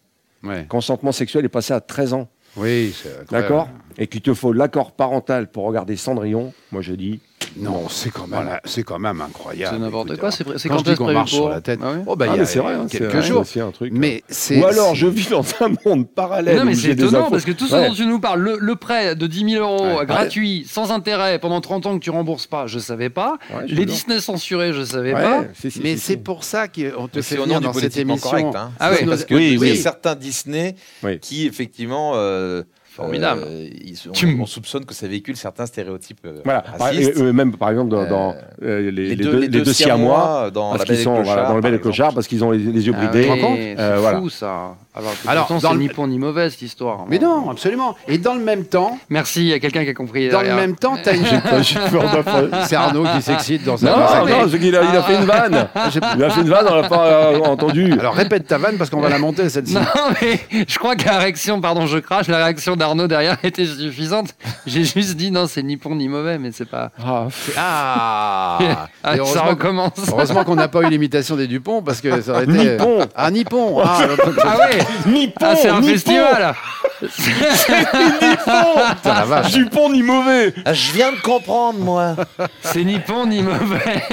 Ouais. Le consentement sexuel est passé à 13 ans. Oui. D'accord Et qu'il te faut l'accord parental pour regarder Cendrillon. Moi je dis, Non, c'est quand même, c'est quand même incroyable. C'est n'importe Écoute, quoi. C'est c'est quand quand je dis qu'on marche sur la tête, Ah ouais oh bah ah, il y a c'est vrai, quelques c'est- jours. c'est un truc. Mais c'est Ou alors je vis dans un monde parallèle. Non mais c'est étonnant infos. parce que tout ce Ouais. dont tu nous parles, le, le prêt de 10 000 euros Ouais. gratuit, sans intérêt, pendant 30 ans que tu rembourses pas, je savais pas. Ouais, je Les. Disney censurés, je savais Ouais, pas. si, si, Mais si, c'est si. pour ça qu'on te fait venir dans cette émission. correct. Hein. Ah C'est oui. parce que Oui, il y a oui. certains Disney qui effectivement euh, Formidable. euh, ils on soupçonne que ça véhicule certains stéréotypes euh, Voilà. Par- racistes. et, euh, même par exemple dans, Euh, dans, euh, les, les les deux- les deux siamois, dans parce La qu'ils sont le voilà, Clochard, dans le bel et clochard parce qu'ils ont les, les yeux Ah bridés. oui, Euh, c'est voilà. fou ça. Alors, Alors, pourtant, dans c'est le- ni bon ni mauvais cette histoire. Mais non, absolument. Et dans le même temps, Merci, il y a quelqu'un qui a compris. dans le même temps, t'as une. J'ai peur d'affreux. C'est Arnaud qui s'excite dans sa Non, non, c'est qu'il a, il a fait une vanne. Il a fait une vanne, on l'a pas euh, entendu. Alors répète ta vanne parce qu'on va la monter celle-ci. Non, mais je crois que la réaction, pardon, je crache, la réaction d'Arnaud derrière était suffisante. J'ai juste dit non, c'est ni bon ni mauvais, mais c'est pas. Ah, Ah, Ah, ça recommence. heureusement qu'on n'a pas eu l'imitation des Dupont parce que ça aurait été. Nippon. Ah, Nippon. Ah, Ah ouais Nippon, Ah, c'est un Nippon. festival vache. Dupont ni mauvais. Ah, Je viens de comprendre, moi. C'est ni bon ni mauvais.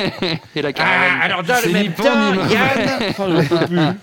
Et la caravane. alors, dans le C'est même ni bon temps, ni mauvais.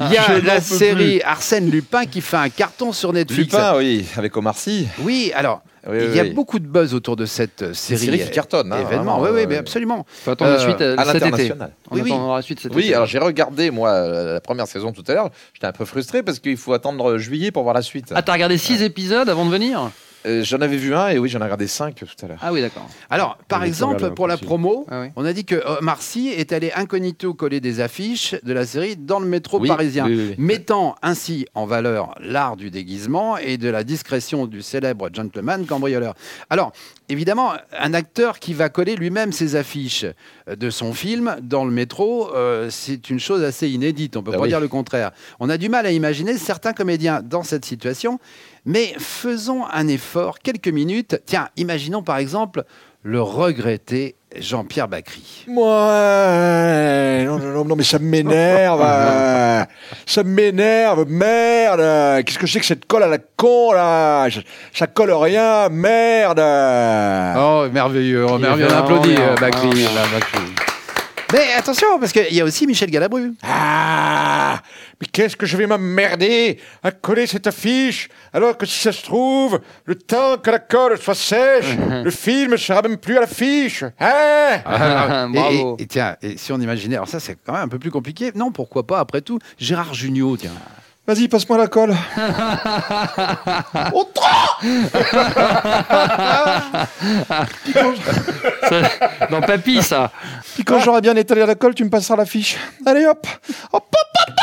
Il y a la série Arsène Lupin qui fait un carton sur Netflix. Lupin, oui, avec Omar Oui, alors. Oui, il y a oui. beaucoup de buzz autour de cette euh, C'est série. une série qui cartonne. hein, événement. vraiment, oui, oui, mais absolument. Faut attendre la Euh, suite euh, à cet été. l'international. On Oui, oui. la suite cet Oui, été. alors j'ai regardé moi la première saison tout à l'heure. J'étais un peu frustré parce qu'il faut attendre juillet pour voir la suite. Ah, t'as regardé 6 épisodes avant de venir? Euh, j'en avais vu un et oui, j'en ai regardé cinq tout à l'heure. Ah oui, d'accord. Alors, par exemple, pour la promo, Ah oui. on a dit que Omar Sy est allé incognito coller des affiches de la série dans le métro Oui, parisien, oui, oui, oui. mettant ainsi en valeur l'art du déguisement et de la discrétion du célèbre gentleman cambrioleur. Alors, évidemment, un acteur qui va coller lui-même ses affiches euh, de son film dans le métro, euh, c'est une chose assez inédite. On peut Ah pas oui. dire le contraire. On a du mal à imaginer certains comédiens dans cette situation, mais faisons un effort, quelques minutes. Tiens, imaginons par exemple le regretté Jean-Pierre Bacry. Moi, non, non, non, non, mais ça m'énerve. euh, ça m'énerve, merde. Qu'est-ce que c'est que cette colle à la con, là ça, ça colle rien, merde. Oh, merveilleux, on, Il est on applaudit euh. Ah, là, Bacri. Mais attention, parce qu'il y a aussi Michel Galabru. Ah, mais qu'est-ce que je vais m'emmerder à coller cette affiche alors que si ça se trouve, le temps que la colle soit sèche, le film sera même plus à l'affiche. Hein Ah, et- Bravo. Et, et tiens, et si on imaginait, alors ça c'est quand même un peu plus compliqué. Non, pourquoi pas, après tout, Gérard Jugnot, tiens. Vas-y, passe-moi la colle. Ça- Dans Papy, ça. Puis quand j'aurai bien étalé la colle, tu me passeras l'affiche. Allez hop, hop, hop.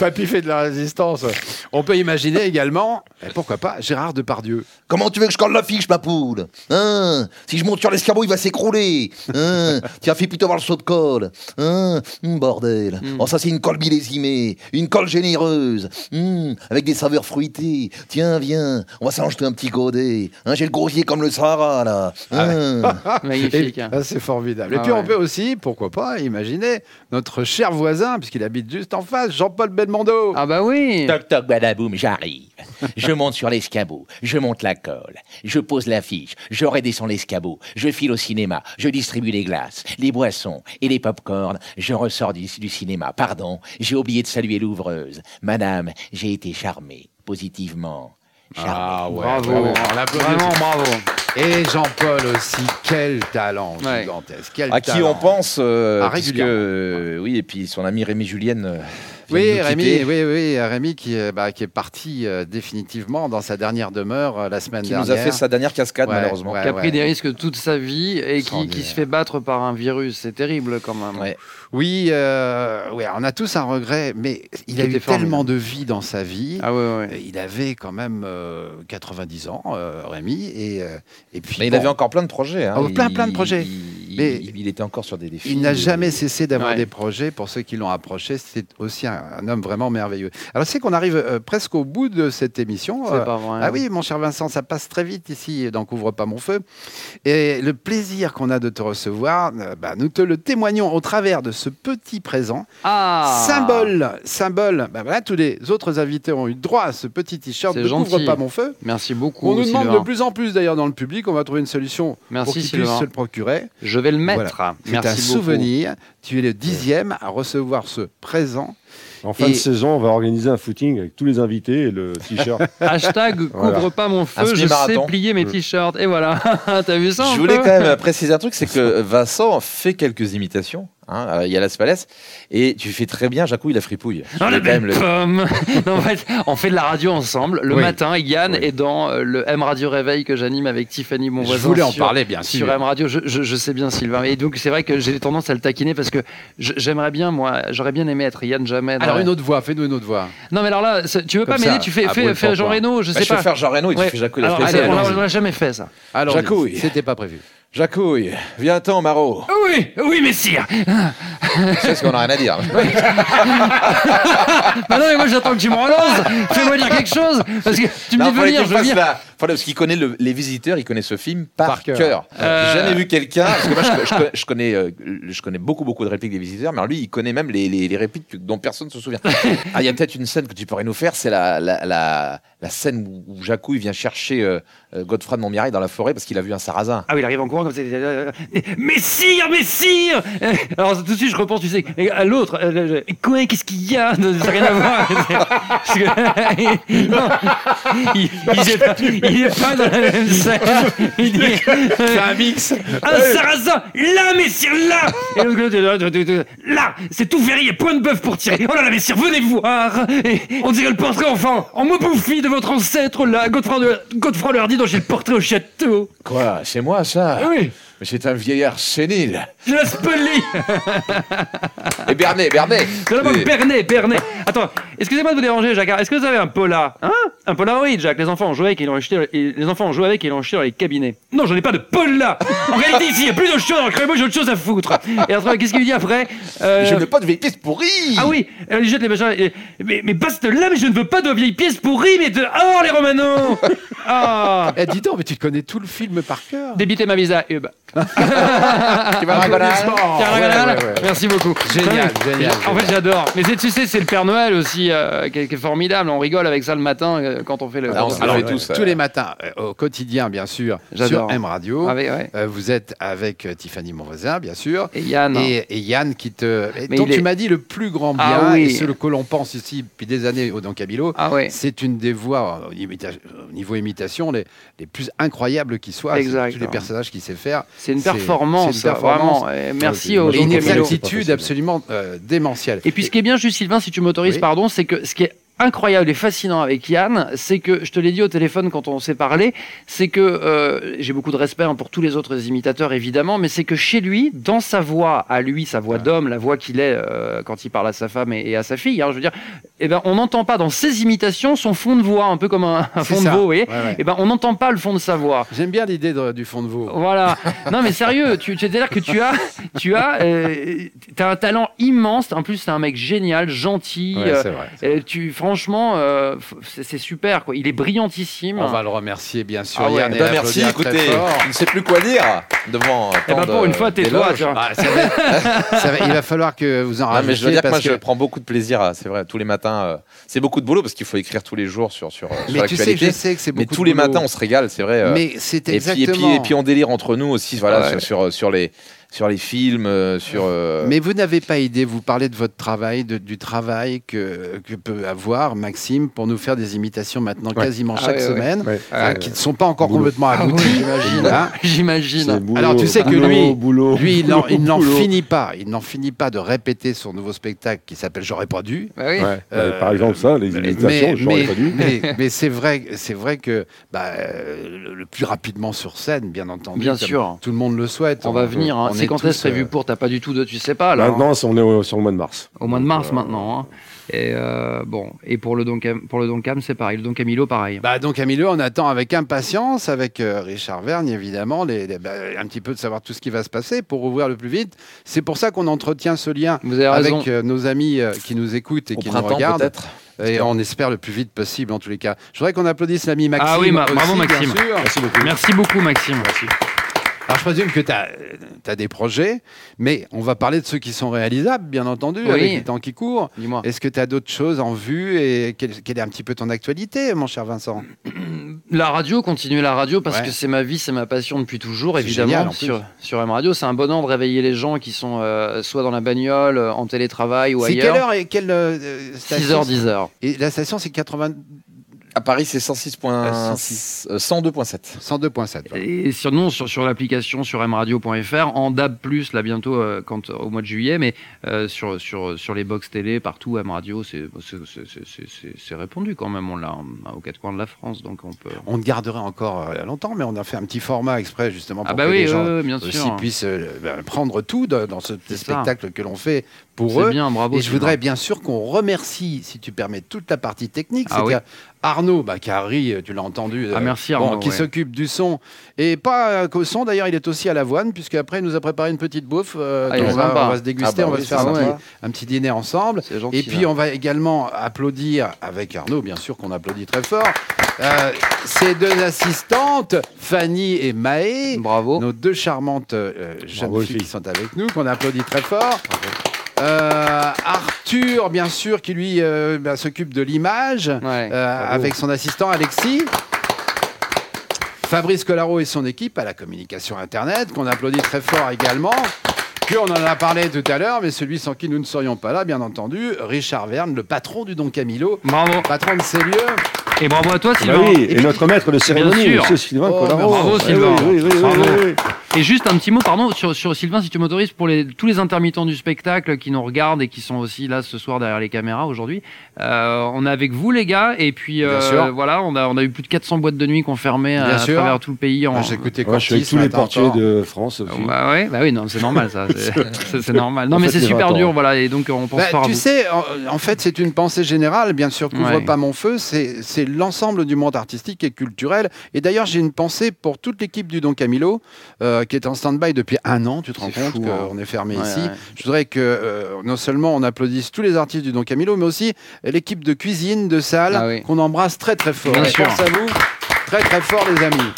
Papy fait de la résistance. On peut imaginer également, et pourquoi pas, Gérard Depardieu. Comment tu veux que je colle l'affiche, ma poule? Hein? Si je monte sur l'escabeau, il va s'écrouler. Hein? Tiens, fais plutôt voir le saut de colle. Hein? Hum, Bordel. Oh, ça, c'est une colle millésimée. Une colle généreuse. Hum, avec des saveurs fruitées. Tiens, viens. On va s'en jeter un petit godet. Hein, J'ai le gosier comme le Sahara, là. Hein? Magnifique. Ah, c'est formidable. et Ah puis on peut aussi, pourquoi pas, imaginer notre cher voisin, puisqu'il habite juste en face, Jean-Paul Belmondo. Ah bah oui. Toc toc badaboum, j'arrive. Je monte sur l'escabeau, je monte la colle, je pose l'affiche, je redescends l'escabeau, je file au cinéma, je distribue les glaces, les boissons et les pop-corn, je ressors du, du cinéma. Pardon, j'ai oublié de saluer l'ouvreuse. Madame, j'ai été charmé, positivement. Charmé. Ah ouais, Bravo. bravo. On l'applaudit Vraiment bravo. Et Jean-Paul aussi, quel talent Ouais. gigantesque. Quel À qui on pense euh, Ah, puisque, euh, Oui, et puis son ami Rémi Julienne. euh, Oui, Rémi, oui, oui, Rémi qui, euh, bah, qui est parti euh, définitivement dans sa dernière demeure euh, la semaine Qui dernière. nous a fait sa dernière cascade, Ouais, malheureusement. ouais, Qui a pris ouais. des risques toute sa vie et qui, qui se fait battre par un virus. C'est terrible quand même. Ouais. Oui, euh, ouais, on a tous un regret, mais il, Il a eu formidable. tellement de vie dans sa vie. Ah ouais, ouais. Il avait quand même euh, 90 ans, euh, Rémi, et, euh, et puis Mais il avait encore plein de projets. hein. Oh, plein, Il- plein de projets. Il, Mais il- il était encore sur des défis. il n'a jamais cessé d'avoir Ouais. des projets. Pour ceux qui l'ont approché, c'est aussi un, un homme vraiment merveilleux. Alors c'est qu'on arrive euh, presque au bout de cette émission. C'est Euh, pas vrai. Ah oui, mon cher Vincent, ça passe très vite ici dans Couvre pas mon feu. Et le plaisir qu'on a de te recevoir, euh, bah, nous te le témoignons au travers de ce petit présent. Ah Symbole, symbole. Bah, voilà, tous les autres invités ont eu droit à ce petit t-shirt Ne couvre gentil. pas mon feu. Merci beaucoup. On nous demande Sylvain. de plus en plus d'ailleurs dans le public. On va trouver une solution Merci, pour qu'ils puissent se le procurer. Je vais le mettre. Voilà. Merci un beaucoup. souvenir. Tu es le dixième à recevoir ce présent. En fin Et- de saison, on va organiser un footing avec tous les invités et le t-shirt. Hashtag Voilà. couvre pas mon feu, je sais plier mes t-shirts. Et voilà, t'as vu ça Je voulais quand même préciser un truc, c'est que Vincent fait quelques imitations. Hein, il y a Las Palais et tu fais très bien Jacouille la fripouille. Je Oh, la belle le- pomme Non, en fait, On fait de la radio ensemble. Le Oui. matin, Yann Oui. est dans euh, le M Radio Réveil que j'anime avec Tiffany, mon Je voisin. voulais en sur- parler, bien Sur sûr. M Radio, je, je- je sais bien Sylvain. Et donc c'est vrai que j'ai tendance à le taquiner parce que je- j'aimerais bien, moi, j'aurais bien aimé être Yann Jamais. Alors une autre voix, fais-nous une autre voix. Non mais alors là, c'est- tu veux Comme pas m'aider Tu fais, fais, fais pour Jean. Reno, je Bah, sais je pas. peux faire Jean Reno et tu Ouais. fais Jacouille la allez, on l'a- on l'a jamais fait ça. Alors, c'était pas prévu. Jacouille, viens-t'en, Maro. Oui, oui, messire. Sais ce qu'on a rien à dire. Bah non, mais moi j'attends que tu me relances. Fais-moi dire quelque chose. Parce que tu me Non, dis venir, je veux fasse parce qu'il connaît le- les visiteurs, il connaît ce film par, Par cœur. cœur. Euh, J'ai jamais vu quelqu'un. Parce que moi, je, je connais- je connais, euh, je connais beaucoup, beaucoup de répliques des visiteurs, mais alors lui, il connaît même les, les- les répliques que- dont personne ne se souvient. Ah, il y a peut-être une scène que tu pourrais nous faire, c'est la, la, la, la scène où où Jacouille vient chercher euh, euh, Godefroy de Montmirail dans la forêt parce qu'il a vu un sarrasin. Ah oui, il arrive en courant comme ça. euh, Messire, messire Alors tout de suite, je repense, tu sais, à l'autre. euh, euh, Quoi, qu'est-ce qu'il y a? Ça n'a rien à voir. Non, il, il pas, il est pas dans la même scène. Il dit, C'est un mix. un sarrasin, là, messire, là Et l'autre là, c'est tout verrier, point de bœuf pour tirer. Oh là là, messire, venez voir Et on dirait le portrait, enfin, en me bouffi de votre ancêtre, là, Godefroy, de, Godefroy Hardy, dont j'ai le portrait au château. Quoi C'est moi ça? Oui Mais c'est un vieillard sénile. Je laisse Pelli Et Bernet, Bernet. C'est là-bas, Et- Bernet, Bernet. Attends, excusez-moi de vous déranger, Jacques. Est-ce que vous avez un Pola Hein? Un Polaroid, Jacques. Les enfants ont joué avec et ils l'ont acheté, et les enfants ont joué avec et ils l'ont acheté dans les cabinets. Non, j'en ai pas de Pola En réalité, ici, il y a plus de choses. Alors, moi, j'ai autre chose à foutre. Et après, qu'est-ce qu'il lui dit après? Euh, Je ne veux pas de vieilles pièces pourries. Ah oui, elle jette les machins. et- mais, mais baste là, mais je ne veux pas de vieilles pièces pourries, mais de. Oh, les Romano Ah Eh, dis donc, mais tu connais tout le film par cœur. Débitez ma visa, Hub. Applaudissements. Caraganal. Ouais, ouais, ouais. Merci beaucoup. Génial, En fait, j'adore. Mais c'est- tu sais, c'est le Père Noël aussi, euh, qui, est, qui est formidable. On rigole avec ça le matin euh, quand on fait le. Ah, on se Alors, le fait tous. tous les matins, euh, au quotidien, bien sûr, J'adore. sur M Radio. Ah ouais. Euh, vous êtes avec euh, Tiffany Monvoisin, bien sûr. Et Yann. Et, et Yann qui te. dont tu est- m'as dit le plus grand bien, Ah oui. et ce que l'on pense ici depuis des années au Don. Ah ouais. C'est une des voix, au imita- au niveau imitation, les, les plus incroyables qui soient. C'est Exact. Tous les personnages qu'il sait faire. C'est une performance, c'est une performance. vraiment. Et merci Et au une exactitude absolument euh, démentielle. Et puis ce qui est bien, juste Sylvain, si tu m'autorises, Oui. pardon, c'est que ce qui est incroyable et fascinant avec Yann, c'est que, je te l'ai dit au téléphone quand on s'est parlé, c'est que euh, j'ai beaucoup de respect hein, pour tous les autres imitateurs évidemment, mais c'est que chez lui, dans sa voix, à lui, sa voix d'homme, la voix qu'il est euh, quand il parle à sa femme et, et à sa fille, hein, je veux dire, eh ben, on n'entend pas dans ses imitations son fond de voix, un peu comme un, fond de veau, vous voyez Ouais, ouais. Eh ben, on n'entend pas le fond de sa voix. J'aime bien l'idée du fond de veau. Voilà. Non, mais sérieux, tu, c'est-à-dire que tu as, tu as, euh, un talent immense. En plus, c'est un mec génial, gentil. Ouais, euh, vrai. tu, franchement, euh, f- c'est, super. Quoi. Il est brillantissime. On va le remercier, bien sûr, Ah ouais. Yann. et Ben, merci, écoutez, fort. je ne sais plus quoi dire devant. Eh ben, pour de- une fois, tais-toi. Ah, ça va- ça va- il va falloir que vous en Non, mais je veux dire que moi, parce je que prends beaucoup de plaisir, à- c'est vrai, tous les matins. euh, c'est beaucoup de boulot parce qu'il faut écrire tous les jours sur, sur, sur Mais tu sais, je sais que c'est Mais beaucoup tous de les boulot. matins, on se régale, c'est vrai. euh, Mais c'est et puis, et, puis, exactement. et puis on délire entre nous aussi, voilà, Ouais. sur, sur, sur les, sur les films, euh, sur. euh, Mais vous n'avez pas idée, vous parlez de votre travail, de- du travail que, que peut avoir Maxime pour nous faire des imitations maintenant quasiment Ah chaque ouais, ouais. semaine, Ouais. hein, qui ne sont pas encore Boulot. complètement Ah abouties, oui. j'imagine. hein. Alors, tu sais que boulot, lui- boulot, Lui, il n'en- il n'en boulot. finit pas. Il n'en finit pas de répéter son nouveau spectacle qui s'appelle J'aurais pas dû. Bah oui. Euh, Par exemple, ça, les imitations, j'aurais mais- pas dû. mais- mais c'est vrai, c'est vrai que bah, euh, le, le plus rapidement sur scène, bien entendu. Bien sûr. Tout le monde le souhaite. On va venir. Hein. C'est est quand est-ce prévu euh, pour T'as pas du tout de. Tu sais pas, là. hein. Maintenant, c'est- on est au- sur le mois de mars. Au mois de mars euh, maintenant. hein. Et euh, bon. Et pour le Don, Cam- pour le Don Cam, c'est pareil. Le Don Camilo, pareil. Bah donc Camilo, on attend avec impatience, avec euh, Richard Vergne évidemment, les, les- bah, un petit peu de savoir tout ce qui va se passer pour ouvrir le plus vite. C'est pour ça qu'on entretient ce lien Vous avez raison. avec euh, nos amis euh, qui nous écoutent et au qui nous regardent. peut-être. Et on espère le plus vite possible en tous les cas. Je voudrais qu'on applaudisse l'ami Maxime. Ah oui, ma- aussi, bravo, bien Maxime. sûr. Merci beaucoup. Merci beaucoup, Maxime. Alors je présume que tu as, des projets, mais on va parler de ceux qui sont réalisables, bien entendu, Oui. avec les temps qui courent. Dis-moi. Est-ce que tu as d'autres choses en vue et quelle, quelle est un petit peu ton actualité, mon cher Vincent? La radio, continuer la radio parce Ouais. que c'est ma vie, c'est ma passion depuis toujours, C'est évidemment. génial, sur, sur M Radio, c'est un bonheur de réveiller les gens qui sont euh, soit dans la bagnole, euh, en télétravail ou C'est ailleurs. quelle heure et quelle euh, station 6h, 10h. Et la station, c'est 80... À Paris, c'est 106.6, 106. euh, 102.7. 102.7. voilà. Et sur, non, sur, sur l'application sur mradio.fr, en DAB+, là bientôt euh, quand, au mois de juillet, mais euh, sur, sur, sur les box télé, partout, M Radio, c'est c'est- c'est- c'est- c'est- c'est répandu quand même, on l'a hein, aux quatre coins de la France, donc on peut... On encore euh, longtemps, mais on a fait un petit format exprès justement pour Ah bah que oui, les gens ouais, ouais, bien aussi sûr. puissent euh, ben, prendre tout de- dans ce petit C'est ça. spectacle que l'on fait pour C'est eux. bien, bravo. Et je voudrais bien sûr qu'on remercie, si tu permets, toute la partie technique. Ah C'est-à-dire Arnaud, bah, qui a ri, tu l'as entendu, Ah, euh, merci, bon, Arnaud, qui ouais. s'occupe du son. Et pas euh, qu'au son, d'ailleurs, il est aussi à l'avoine, puisqu'après, il nous a préparé une petite bouffe. euh, Ah, va, on va se déguster, Ah bah on va oui, se faire un petit, un petit dîner ensemble. Gentil. Et puis, on va également applaudir avec Arnaud, bien sûr qu'on applaudit très fort, euh, ses deux assistantes, Fanny et Maë, Bravo. nos deux charmantes euh, jeunes Bravo, filles les qui sont avec nous, qu'on applaudit très fort. Euh, Arthur, bien sûr, qui lui euh, bah, s'occupe de l'image, Ouais, euh, bravo. avec son assistant Alexis. Fabrice Collaro et son équipe à la communication Internet, qu'on applaudit très fort également. Puis on en a parlé tout à l'heure, mais celui sans qui nous ne serions pas là, bien entendu, Richard Verne, le patron du Don Camilo, Bravo. patron de ces lieux. Et bravo à toi, Bah Sylvain. oui, et notre maître de cérémonie, sûr. monsieur Sylvain Oh, Collaro. bravo, Eh Sylvain. oui, oui, oui, oui, Bravo. Et juste un petit mot, pardon, sur, sur Sylvain, si tu m'autorises, pour les, tous les intermittents du spectacle qui nous regardent et qui sont aussi là ce soir derrière les caméras aujourd'hui. Euh, on est avec vous, les gars, et puis euh, Bien sûr. voilà, on a, on a eu plus de 400 boîtes de nuit qu'on fermait à, à travers tout le pays. En... Ah, J'ai écouté Ouais, je suis avec tous les portiers de France aussi. Bah ouais, bah oui, non, c'est normal ça. C'est normal. Non, En mais c'est super 20 dur, voilà. Et donc on pense Bah, fort à tu vous. sais, en, en fait, c'est une pensée générale. Bien sûr, couvre Ouais. pas mon feu. C'est c'est l'ensemble du monde artistique et culturel. Et d'ailleurs, j'ai une pensée pour toute l'équipe du Don Camilo, euh, qui est en stand-by depuis un an. Tu te rends compte hein. qu'on est fermé Ouais, ici. ouais. Je voudrais que euh, non seulement on applaudisse tous les artistes du Don Camilo, mais aussi l'équipe de cuisine, de salle, Ah oui. qu'on embrasse très très fort. Bien sûr. pense à vous très très fort, les amis.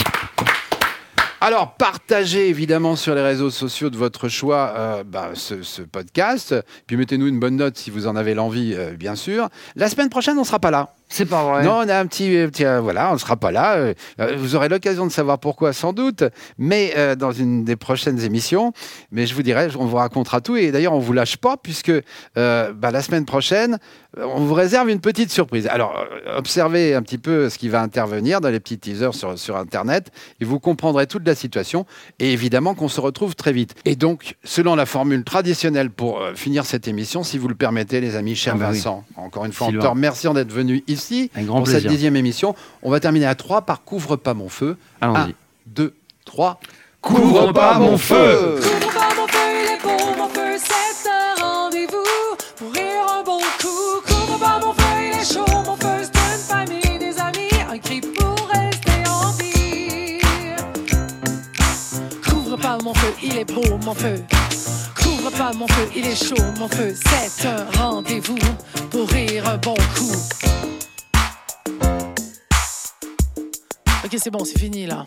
Alors, partagez évidemment sur les réseaux sociaux de votre choix euh, bah, ce, ce podcast. Puis mettez-nous une bonne note si vous en avez l'envie, euh, bien sûr. La semaine prochaine, on sera pas là. C'est pas vrai. Non, on a un petit, euh, petit, euh, voilà, on ne sera pas là. Euh, euh, vous aurez l'occasion de savoir pourquoi, sans doute, mais euh, dans une des prochaines émissions. Mais je vous dirai, on vous racontera tout. Et d'ailleurs, on vous lâche pas puisque euh, bah, la semaine prochaine, euh, on vous réserve une petite surprise. Alors, euh, observez un petit peu ce qui va intervenir dans les petits teasers sur, sur Internet et vous comprendrez toute la situation. Et évidemment qu'on se retrouve très vite. Et donc, selon la formule traditionnelle pour euh, finir cette émission, si vous le permettez, les amis, cher Ah bah oui. Vincent, encore une fois, en Sylvain. te remerciant d'être venu ici Avec grand pour cette plaisir. dixième émission. On va terminer à 3 par Couvre pas mon feu. Allons-y. 1, 2, 3. Couvre pas mon feu Couvre pas mon feu, il est beau mon feu, c'est un rendez-vous pour rire un bon coup. Couvre pas mon feu, il est chaud mon feu, c'est une famille, des amis, un cri pour rester en vie. Couvre pas mon feu, il est beau mon feu. Couvre pas mon feu, il est chaud mon feu. C'est un rendez-vous pour rire un bon coup. Ok, c'est bon, c'est fini là.